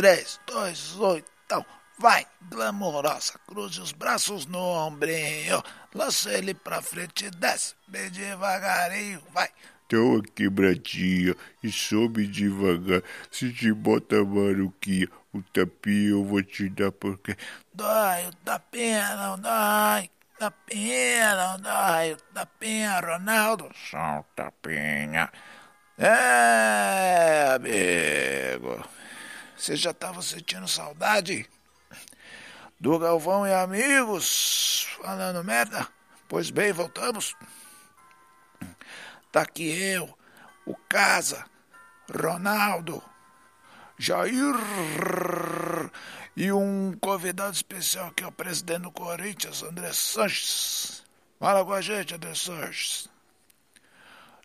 três, dois, oitão. Vai, glamourosa, cruze os braços no ombrinho, lança ele pra frente e desce, bem devagarinho, vai. Uma quebradinha e sobe devagar. Se te bota maruquinha, o tapinha eu vou te dar porque... Dói, o tapinha não dói, tapinha não dói, o tapinha, Ronaldo, só o tapinha. É, amigo, você já tava sentindo saudade? do Galvão e amigos, falando merda. Pois bem, voltamos. Tá aqui eu, o Casa, Ronaldo, Jair e um convidado especial que é o presidente do Corinthians, André Sanches. Fala com a gente, André Sanches.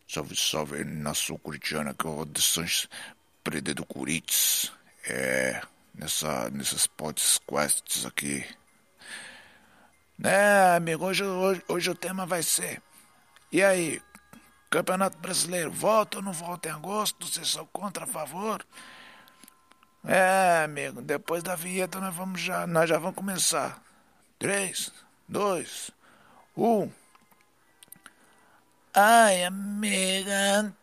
Salve, salve, nação corintiana, que é o André Sanches, presidente do Corinthians. É nessa, nesses podcasts aqui. Né, amigo, hoje, hoje, hoje o tema vai ser. E aí, Campeonato Brasileiro, volta ou não volta em agosto? Vocês são contra a favor? É, amigo, depois da vinheta nós vamos já, nós já vamos começar. Três, dois, um. Ai, amiga,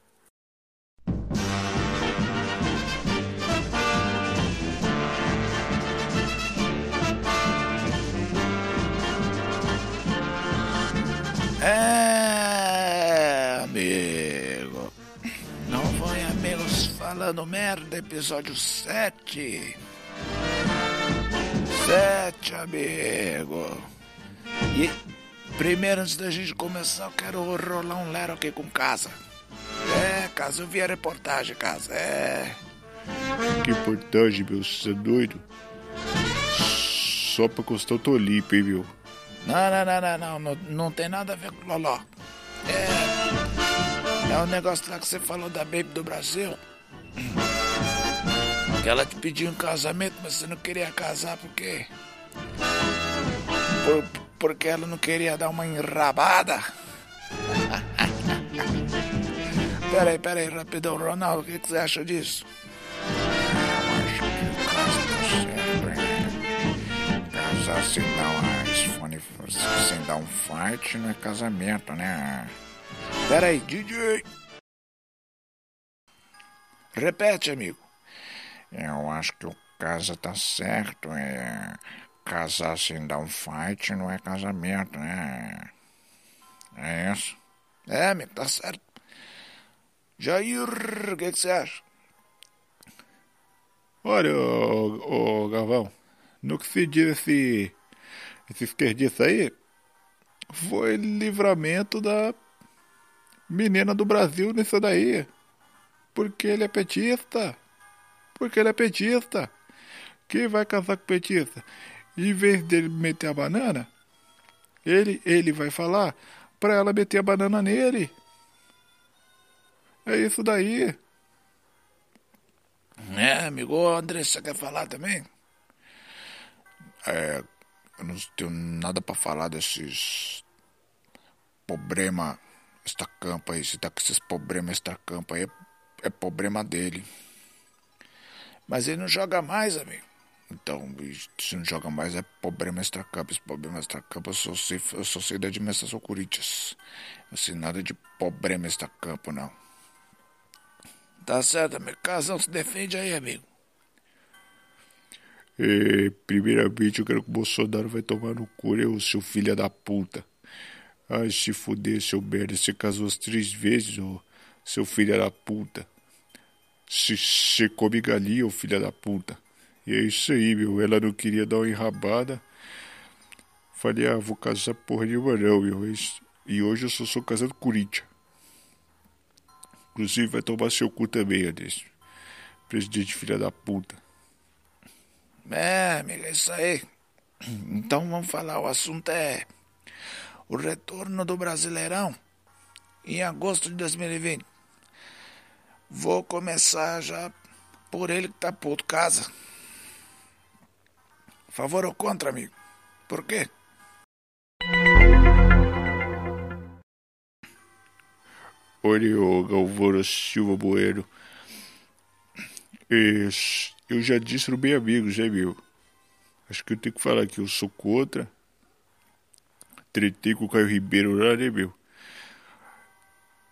É, amigo. Não foi amigos falando merda, episódio 7. 7, amigo. E primeiro, antes da gente começar, eu quero rolar um lero aqui com casa. É, casa, eu vi a reportagem, casa. É. Que reportagem, meu? Você é doido? Só pra constar o Tolipe, hein, meu? Não, não, não, não, não, não, tem nada a ver com Loló. É, é o um negócio lá que você falou da Baby do Brasil. Que ela te pediu um casamento, mas você não queria casar porque. Por, porque ela não queria dar uma enrabada. peraí, peraí, rapidão, Ronaldo, o que, que você acha disso? Eu acho que o caso tá certo, Casar se não sem dar um fight não é casamento, né? Pera aí, DJ. Repete, amigo. Eu acho que o casa tá certo. É... Casar sem dar um fight não é casamento, né? É isso? É, amigo, tá certo. Jair, o que, você acha? Olha, ô, ô Galvão, no que se diz esse esse esquerdista aí foi livramento da menina do Brasil nisso daí. Porque ele é petista. Porque ele é petista. Quem vai casar com petista? Em vez dele meter a banana, ele, ele vai falar para ela meter a banana nele. É isso daí. É, amigo, André, você quer falar também? É, eu não tenho nada para falar desses problema extracampo aí. Se tá com esses problemas extracampo aí, é, é problema dele. Mas ele não joga mais, amigo. Então, se não joga mais é problema extracampo. Esse problema extracampo eu sei, eu só sei da dimensão Corinthians. Não sei nada de problema extracampo, não. Tá certo, amigo. Casão se defende aí, amigo. É, primeiramente, eu quero que o Bolsonaro vai tomar no cu, eu, seu filho da puta. Ai, se fuder, seu merda. Você casou as três vezes, ô, seu filho da puta. Você come galinha, ô filho da puta. E é isso aí, meu. Ela não queria dar uma enrabada. Falei, ah, vou casar porra nenhuma não, meu. E hoje eu só sou casado com Corinthians. Inclusive vai tomar seu cu também, Anderson. Presidente filha da puta. É, amiga, é isso aí. Então vamos falar, o assunto é o retorno do Brasileirão em agosto de 2020. Vou começar já por ele que tá puto casa. Favor ou contra, amigo? Por quê? Olha, o Galvão Silva Bueno. Eu já disse no Bem Amigos, né, meu? Acho que eu tenho que falar que eu sou contra. Tretei com o Caio Ribeiro lá, né, meu?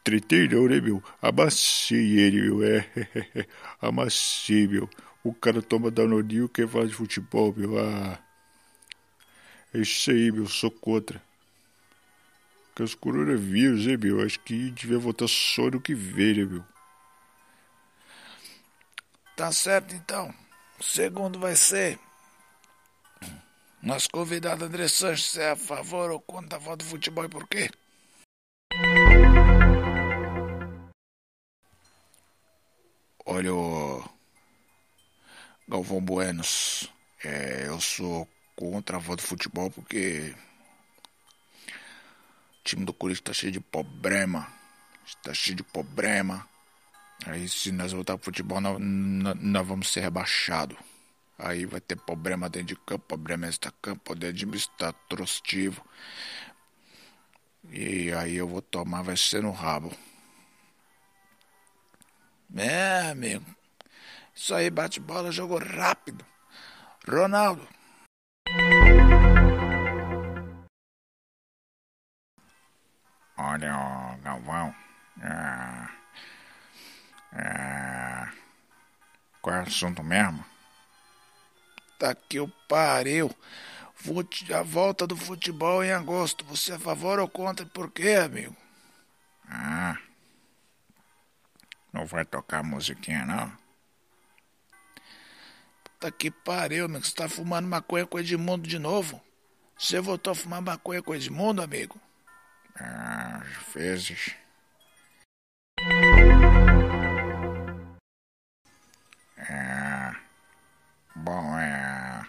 Tretei não, né, meu? Amassei ele, meu. É, amassei, meu. O cara toma danoninho quer falar de futebol, meu. Ah. É isso aí, meu. Sou contra. Com os coronavírus, hein, meu? Acho que devia votar só no que vem, né, meu? Tá certo, então. O segundo vai ser. Nosso convidado André Sanches, é a favor ou contra a volta do futebol e por quê? Olha, Galvão Buenos, é, eu sou contra a volta do futebol porque o time do Corinthians tá cheio de problema. Está cheio de problema. Aí se nós voltar pro futebol, nós, nós vamos ser rebaixados. Aí vai ter problema dentro de campo, problema extra-campo, poder administrativo. E aí eu vou tomar, vai ser no rabo. É, amigo. Isso aí, bate bola, jogo rápido. Ronaldo. Olha, Galvão. É, é, qual é o assunto mesmo? Tá que o pariu. A volta do futebol em agosto. Você é a favor ou contra? Por quê, amigo? Ah. Não vai tocar musiquinha, não? Puta que pariu, amigo. Você tá fumando maconha com o Edmundo de novo? Você voltou a fumar maconha com o Edmundo, amigo? Ah, às vezes. Bom, é.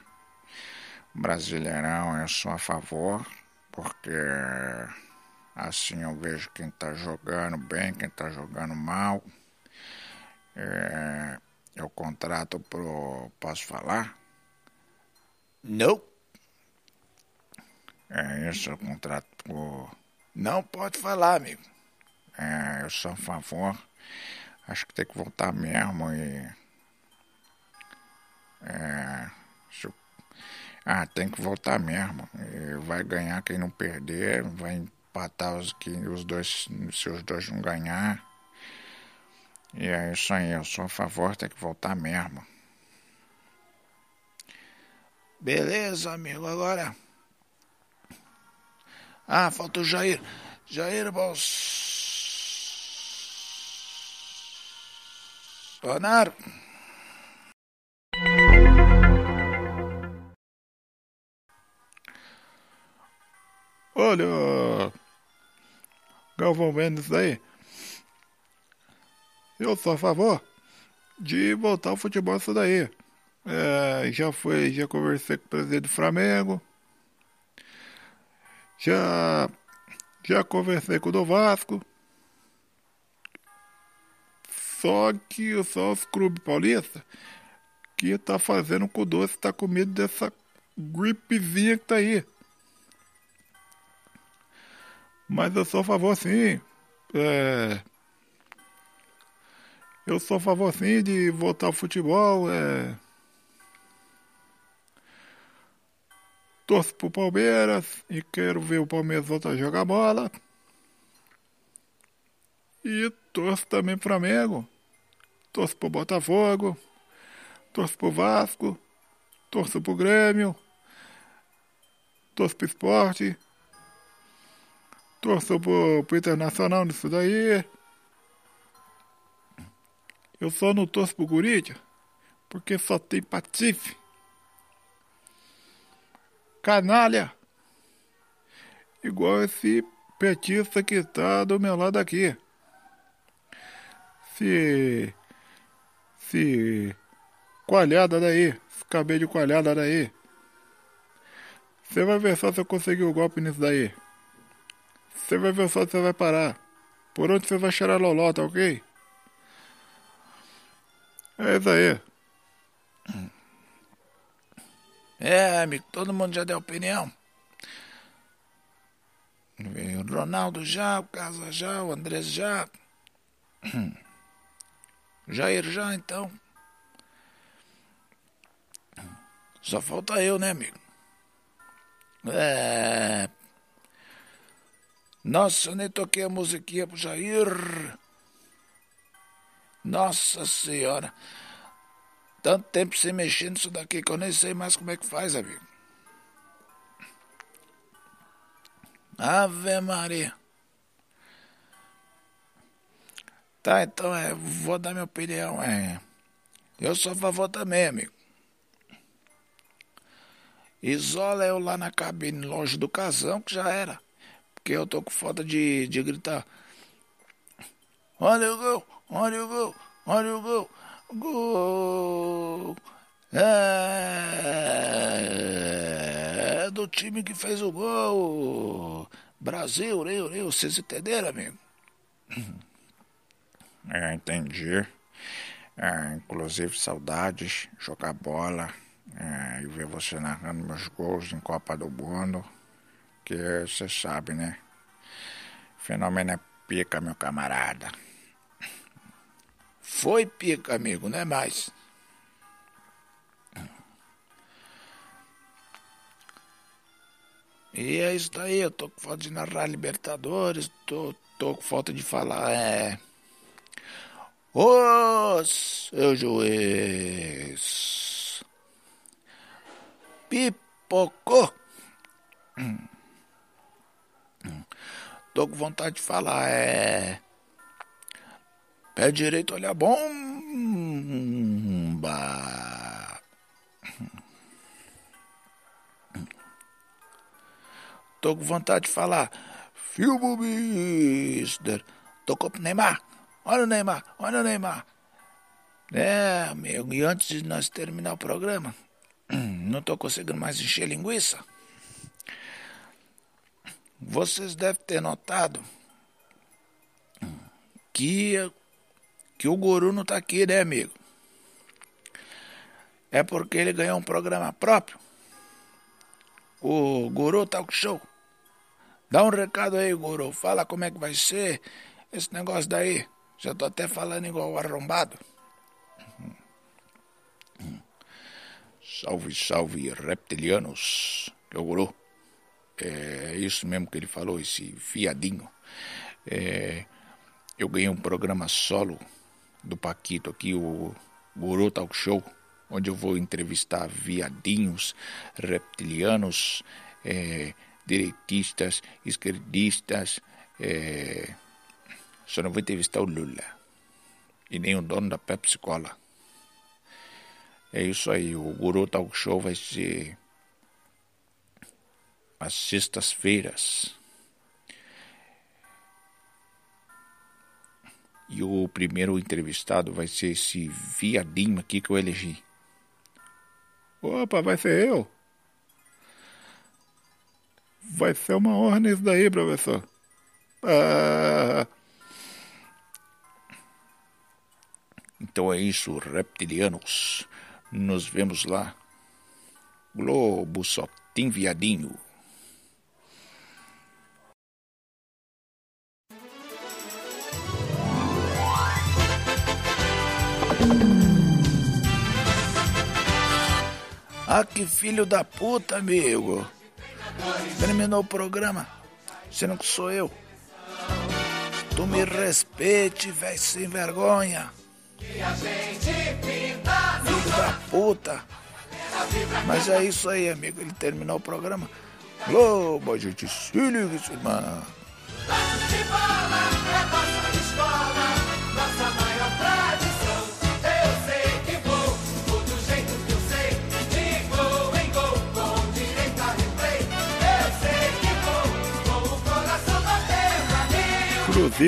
Brasileirão eu sou a favor, porque assim eu vejo quem tá jogando bem, quem tá jogando mal. É, eu contrato pro. Posso falar? Não. É isso, eu contrato pro. Não pode falar, amigo. É, eu sou a favor. Acho que tem que voltar mesmo e. É. Ah, tem que voltar mesmo. E vai ganhar quem não perder, vai empatar os que os dois, se os dois não ganhar. E é isso aí, eu sou a favor, tem que voltar mesmo. Beleza, amigo, agora. Ah, falta o Jair. Jair Bolsonaro. Olha, Galvão Mendes aí. Eu sou a favor de voltar ao futebol isso daí. É, já foi, já conversei com o presidente do Flamengo. Já, já conversei com o do Vasco. Só que só os clubes paulistas que tá fazendo com o doce tá com medo dessa gripezinha que tá aí. Mas eu sou a favor sim. É, eu sou a favor sim de voltar ao futebol. É... Torço pro Palmeiras e quero ver o Palmeiras voltar a jogar bola. E torço também pro Flamengo. Torço pro Botafogo. Torço pro Vasco. Torço pro Grêmio. Torço pro esporte. Torço pro, pro Internacional nisso daí. Eu só não torço pro Corinthians porque só tem patife. Canalha. Igual esse petista que tá do meu lado aqui. Se. Se. Coalhada daí. Se cabelo de coalhada daí. Você vai ver só se eu conseguir o golpe nisso daí. Você vai ver só se você vai parar. Por onde você vai cheirar loló, tá ok? É isso aí. É, amigo, todo mundo já deu opinião. O Ronaldo já, o Casa já, o Andrés já. Jair já, então. Só falta eu, né, amigo? É. Nossa, eu nem toquei a musiquinha pro Jair. Nossa senhora. Tanto tempo sem mexer nisso daqui que eu nem sei mais como é que faz, amigo. Ave Maria. Tá, então é, vou dar minha opinião. É, eu sou a favor também, amigo. Isola eu lá na cabine, longe do casão, que já era. Porque eu tô com falta de, de gritar. Olha o gol, olha o gol, olha o gol. Gol! É, é do time que fez o gol. Brasil, Rio, Rio. Vocês entenderam, amigo? É, entendi. É, inclusive, saudades, jogar bola é, e ver você narrando meus gols em Copa do Mundo. Você sabe, né? Fenômeno é pica, meu camarada. Foi pica, amigo, não é mais. E é isso daí, eu tô com falta de narrar Libertadores, tô, tô com falta de falar, é. Ô, seu juiz! Pipocou! Tô com vontade de falar, é. Pé direito, olha a bomba. Tô com vontade de falar. Filmo Mister. Tocou pro Neymar. Olha o Neymar, olha o Neymar. É, amigo, e antes de nós terminar o programa, não tô conseguindo mais encher linguiça. Vocês devem ter notado que que o guru não tá aqui, né, amigo? É porque ele ganhou um programa próprio. O Guru Talk Show. Dá um recado aí, Guru. Fala como é que vai ser esse negócio daí. Já tô até falando igual arrombado. Salve, salve, reptilianos. É o Guru. É isso mesmo que ele falou, esse viadinho. É, eu ganhei um programa solo do Paquito aqui, o Guru Talk Show, onde eu vou entrevistar viadinhos, reptilianos, é, direitistas, esquerdistas. É, só não vou entrevistar o Lula e nem o dono da Pepsi Cola. É isso aí, o Guru Talk Show vai ser às sextas-feiras E o primeiro entrevistado vai ser esse viadinho aqui que eu elegi. Opa, vai ser eu? Vai ser uma honra isso daí, professor. Ah... Então é isso, reptilianos. Nos vemos lá. Globo só tem viadinho. Ah, que filho da puta, amigo. Terminou o programa, sendo que sou eu. Tu me respeite, velho sem vergonha. Filho da puta. Mas é isso aí, amigo. Ele terminou o programa. Globo, a gente se liga, irmão.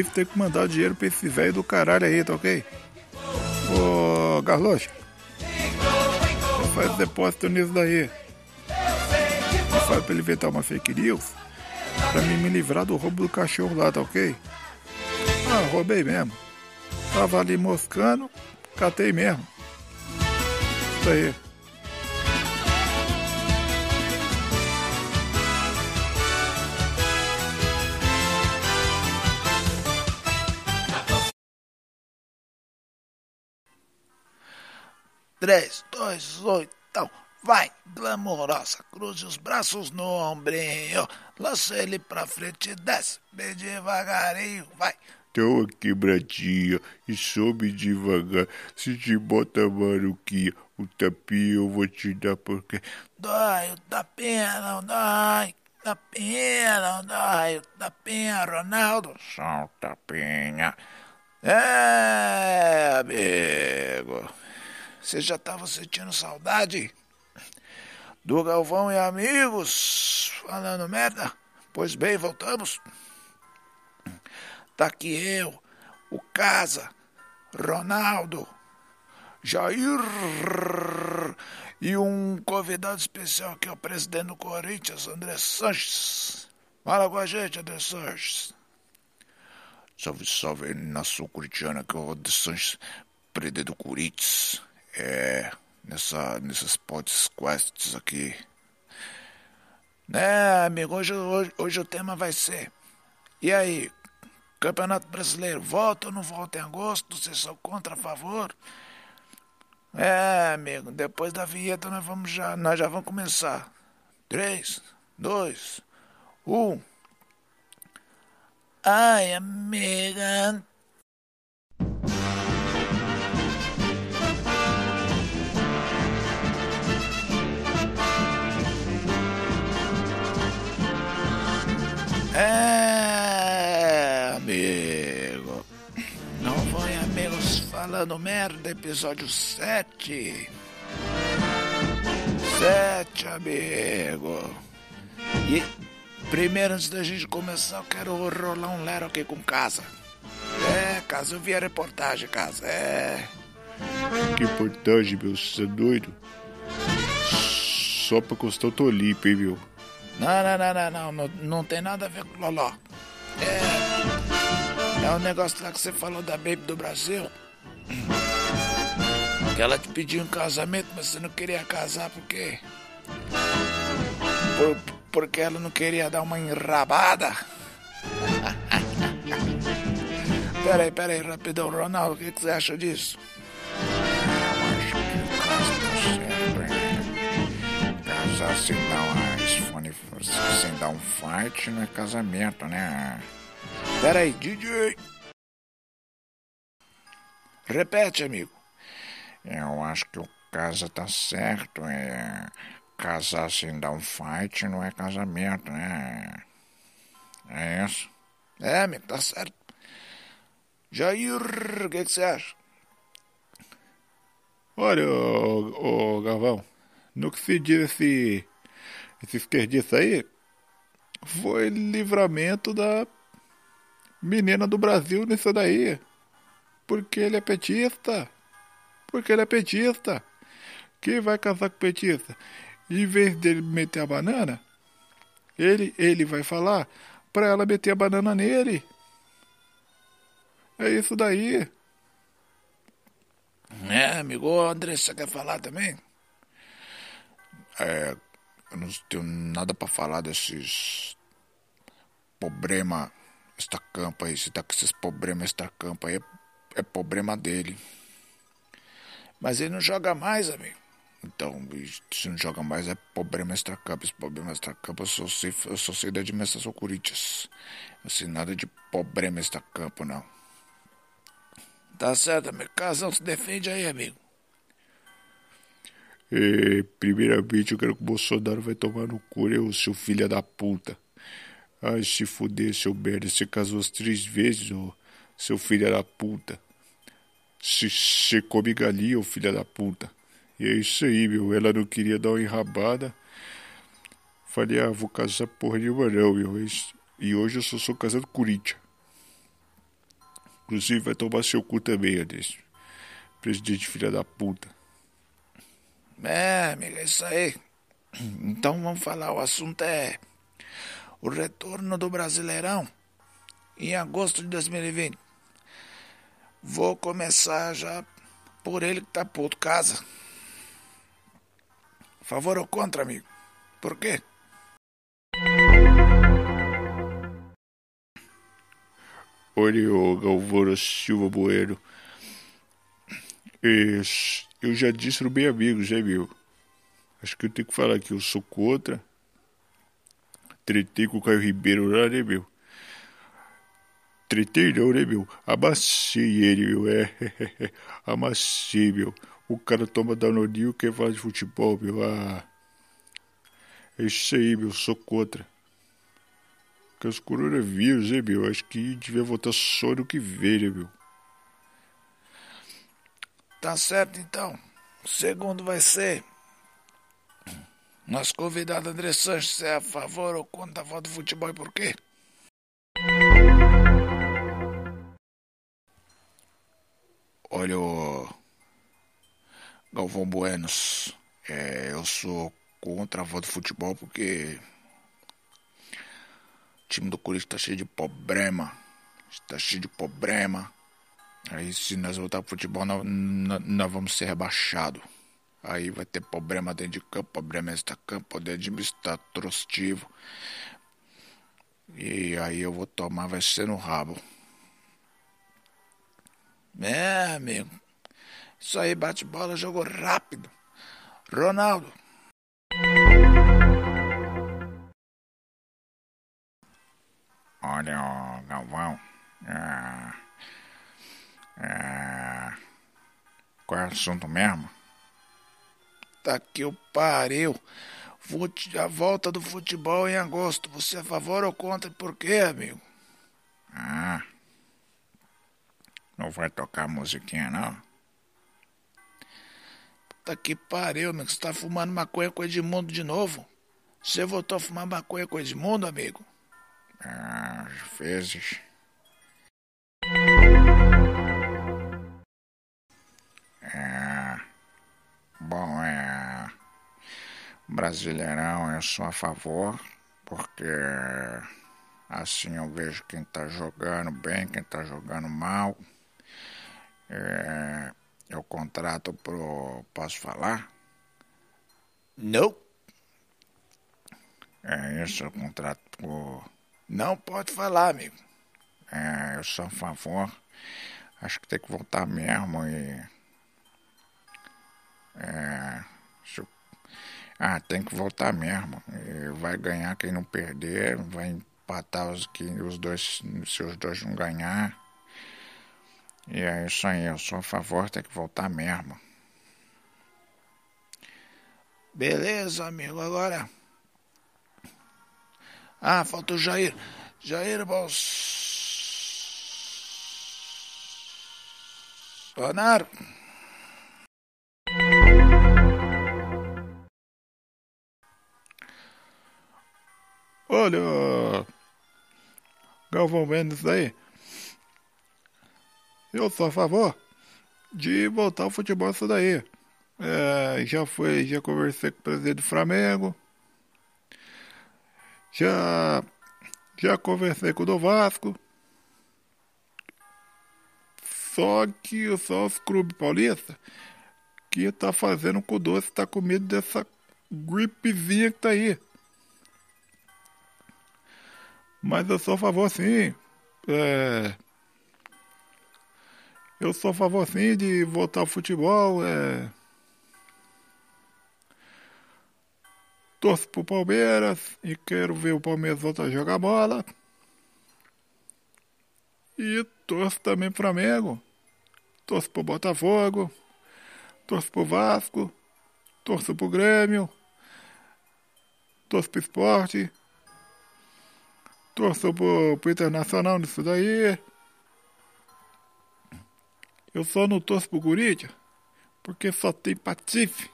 Tem que mandar dinheiro pra esse velho do caralho aí, tá ok? Ô, Garlocha. Faz depósito nisso daí. E faz pra ele inventar uma fake news. Pra mim me livrar do roubo do cachorro lá, tá ok? Ah, roubei mesmo. Tava ali moscando, catei mesmo. Isso aí. Três, dois, oito, então. Vai, glamourosa, cruze os braços no ombrinho, lança ele pra frente e desce, bem devagarinho, vai. Deu uma quebradinha e sobe devagar. Se te bota maruquinha, o tapinha eu vou te dar porque. Dói, o tapinha não dói. Tapinha não dói, o tapinha, Ronaldo. Só um tapinha. É, amigo. Você já tava sentindo saudade? Do Galvão e amigos, falando merda? Pois bem, voltamos. Tá aqui eu, o Casa, Ronaldo, Jair e um convidado especial que é o presidente do Corinthians, André Sanches. Fala com a gente, André Sanches. Salve, salve, nação corintiana, que é o André Sanches, presidente do Corinthians. É, nessa, nesses podcasts aqui. É, amigo, hoje, hoje, hoje o tema vai ser. E aí, Campeonato Brasileiro, volta ou não volta em agosto? Vocês são contra, a favor? É, amigo, depois da vinheta nós vamos já, nós já vamos começar. 3, 2, 1. Ai, amiga. Falando merda, episódio 7. 7, amigo. E primeiro, antes da gente começar, eu quero rolar um lero aqui com casa. É, casa, eu vi a reportagem, casa. É. Que reportagem, meu, você é doido? Só pra custar o Tolipe, hein, meu? Não, não, não, não, não, não, não tem nada a ver com Loló. É. É o um negócio lá que você falou da Baby do Brasil. Ela te pediu um casamento, mas você não queria casar porque. Por, porque ela não queria dar uma enrabada. peraí, peraí, rapidão, Ronaldo, o que, que você acha disso? Casar sem dar uma iPhone, sem dar um fight não é casamento, né? Peraí, DJ. Repete, amigo. Eu acho que o casa tá certo. É... Casar sem dar um fight não é casamento, né? É isso. É, amigo, tá certo. Jair, o que, você acha? Olha, ô, ô Galvão, no que se diz esse, esse esquerdista aí, foi livramento da menina do Brasil nisso daí. Porque ele é petista. Porque ele é petista. Quem vai casar com petista? Em vez dele meter a banana, ele, ele vai falar para ela meter a banana nele. É isso daí. É, amigo, André, você quer falar também? É, eu não tenho nada para falar desses problema extracampo aí. Se tá com esses problemas extracampo aí, é, problema dele. Mas ele não joga mais, amigo. Então, se não joga mais é problema extracampo. Esse problema extracampo eu só sei, eu só sei da administração Corinthians. Não sei nada de problema extracampo, não. Tá certo, amigo. Casão se defende aí, amigo. É, primeiramente, eu quero que o Bolsonaro vai tomar no cu, né, o seu filho da puta. Ai, se fuder, seu merda. Você casou as três vezes, ô, seu filho da puta. Você come galinha, ô filho da puta. E é isso aí, meu. Ela não queria dar uma enrabada. Falei, ah, vou casar porra nenhuma não, meu. E hoje eu só sou casado com Corinthians. Inclusive vai tomar seu cu também, Adesso. Presidente filha da puta. É, amigo, é isso aí. Então vamos falar, o assunto é o retorno do Brasileirão em agosto de 2020. Vou começar já por ele que tá puto casa. Favor ou contra, amigo? Por quê? Olha, o Galvão Silva Bueno. Eu já disse no Bem Amigos, hein, meu? Acho que eu tenho que falar que eu sou contra. Tretei com o Caio Ribeiro lá, né, meu? Tretei não, né, meu? Amassei ele, meu. É, amassei, meu. O cara toma danoninho e quer falar de futebol, meu. Ah. É isso aí, meu. Sou contra. Que os coronavírus, hein, meu? Acho que devia voltar só no que vem, né, meu? Tá certo, então. O segundo vai ser nosso convidado André Sanches, é a favor ou contra a volta do futebol e por quê? Olha, Galvão Buenos, é, eu sou contra a volta do futebol porque o time do Corinthians tá cheio de problema. Está cheio de problema. Aí se nós voltar pro futebol, nós, nós vamos ser rebaixados. Aí vai ter problema dentro de campo, problema extra-campo, poder administrativo. E aí eu vou tomar, vai ser no rabo. É, amigo. Isso aí, bate bola, jogo rápido. Ronaldo. Olha, Galvão. É, é, qual é o assunto mesmo? Puta que o pariu. Fute, a volta do futebol em agosto. Você é a favor ou contra? Por quê, amigo? Ah. Não vai tocar musiquinha, não? Puta que pariu, amigo. Você tá fumando maconha com Edmundo de novo? Você voltou a fumar maconha com Edmundo, amigo? Ah, às vezes. Bom, é. Brasileirão eu sou a favor, porque assim eu vejo quem tá jogando bem, quem tá jogando mal. É, eu contrato pro. Posso falar? Não. É isso, eu contrato pro. Não pode falar, amigo. É, eu sou a favor. Acho que tem que voltar mesmo e é, ah, tem que voltar mesmo. Vai ganhar quem não perder, vai empatar os que os dois, se os dois não ganhar. E é isso aí, eu sou a favor, tem que voltar mesmo. Beleza, amigo, agora. Ah, falta o Jair. Jair Bolsonaro. Olha, Galvão Mendes aí. Eu sou a favor de voltar ao futebol isso daí. É, já foi, já conversei com o presidente do Flamengo. Já, já conversei com o do Vasco. Só que só os clubes paulistas que tá fazendo com o doce tá com medo dessa gripezinha que tá aí. Mas eu sou a favor sim. É... Eu sou a favor sim de voltar ao futebol. É... Torço pro Palmeiras e quero ver o Palmeiras voltar a jogar bola. E torço também pro Flamengo. Torço pro Botafogo. Torço pro Vasco. Torço pro Grêmio. Torço pro esporte. Torço pro, pro Internacional nisso daí. Eu só não torço pro Corinthians porque só tem patife.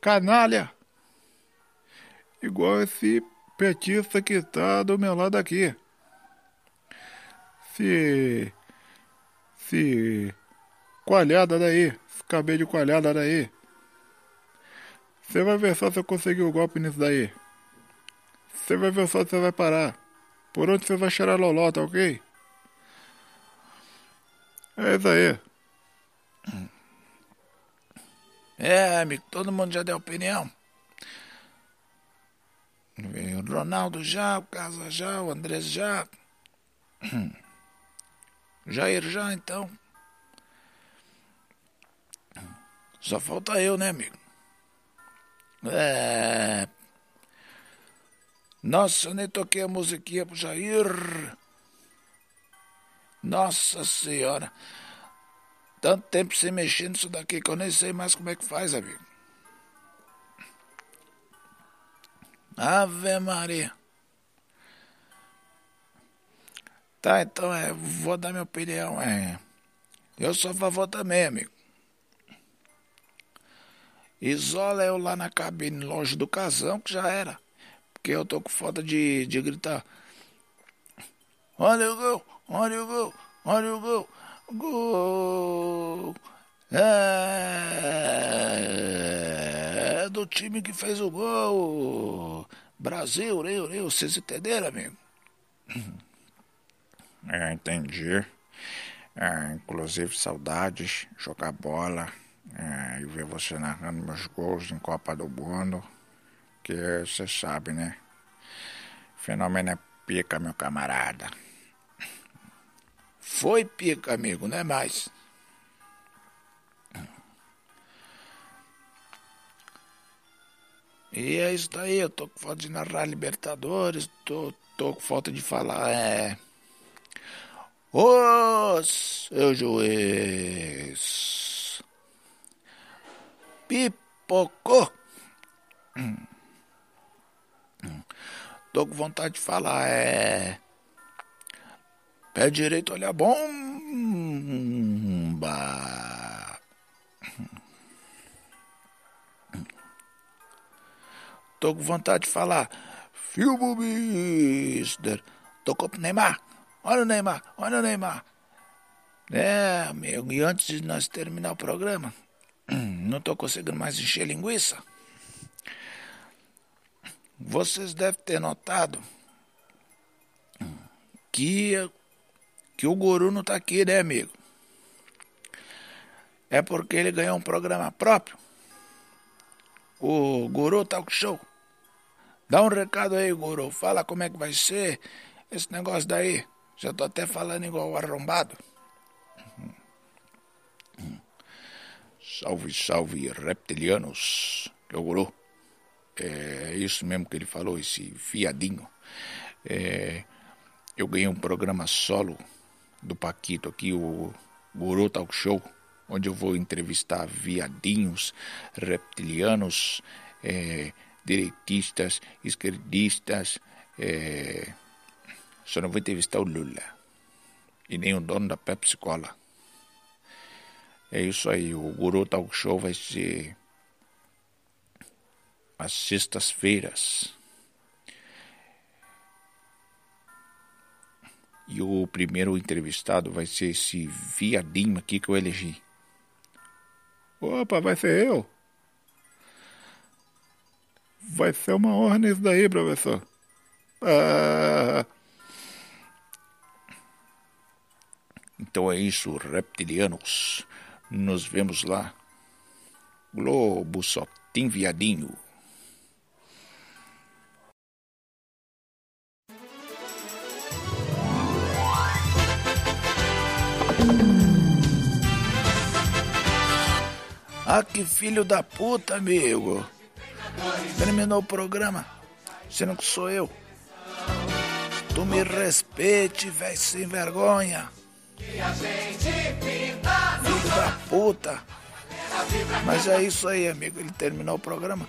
Canalha. Igual esse petista que tá do meu lado aqui. Se. Se. Coalhada daí. Se cabelo de coalhada daí. Você vai ver só se eu conseguir o golpe nisso daí. Você vai ver só onde você vai parar. Por onde você vai cheirar loló, tá ok? É isso aí. É, amigo, todo mundo já deu opinião. O Ronaldo já, o Casa já, o Andrés já. Jair já, então. Só falta eu, né, amigo? É. Nossa, nem toquei a musiquinha pro Jair. Nossa senhora. Tanto tempo sem mexer nisso daqui que eu nem sei mais como é que faz, amigo. Ave Maria. Tá, então é, vou dar minha opinião. É, eu sou a favor também, amigo. Isola eu lá na cabine, longe do casão, que já era. Porque eu tô com falta de, de gritar. Olha o gol, olha o gol, olha o gol, gol. É, do time que fez o gol. Brasil, eu, eu, vocês entenderam, amigo? É, entendi. É, inclusive, saudades, jogar bola é, e ver você narrando meus gols em Copa do Mundo. Que você sabe, né? Fenômeno é pica, meu camarada. Foi pica, amigo, não é mais. E é isso daí, eu tô com falta de narrar Libertadores, tô, tô com falta de falar, é. Ô, seu juiz! Pipocou! Tô com vontade de falar, é. Pé direito, olha a bomba! Tô com vontade de falar, filmo mister! Tocou pro Neymar! Olha o Neymar, olha o Neymar. É, amigo, e antes de nós terminar o programa, não estou conseguindo mais encher linguiça. Vocês devem ter notado que, que o guru não está aqui, né, amigo? É porque ele ganhou um programa próprio. O Guru Talk Show. Dá um recado aí, Guru. Fala como é que vai ser esse negócio daí. Já tô até falando igual arrombado. Salve, salve, reptilianos. Logrou. É isso mesmo que ele falou, esse fiadinho. É, eu ganhei um programa solo do Paquito aqui, o Guru Talk Show, onde eu vou entrevistar viadinhos, reptilianos, é, direitistas, esquerdistas, é, só não vou entrevistar o Lula. E nem o dono da Pepsi Cola. É isso aí, o Guru Talk Show vai ser às sextas-feiras. O primeiro entrevistado vai ser esse viadinho aqui que eu elegi. Opa, vai ser eu? Vai ser uma honra isso daí, professor. Ah, Então é isso, reptilianos. Nos vemos lá. Globo só tem viadinho. Ah, que filho da puta, amigo. Terminou o programa. Sendo que sou eu. Tu me respeite, velho sem vergonha. Filho da puta. Mas é isso aí, amigo. Ele terminou o programa.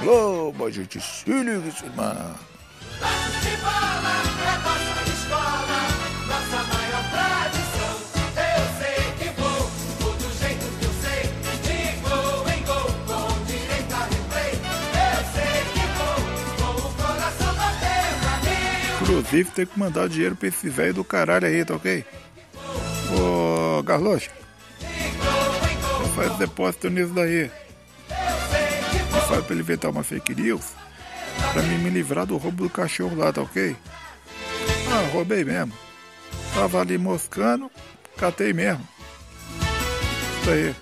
Globo, a gente se liga, irmã. Inclusive, tem que mandar dinheiro pra esse velho do caralho aí, tá ok? Ô, Carlos, faz depósito nisso daí. E faz pra ele inventar uma fake news pra mim me livrar do roubo do cachorro lá, tá ok? Ah, roubei mesmo. Tava ali moscando, catei mesmo. Isso aí.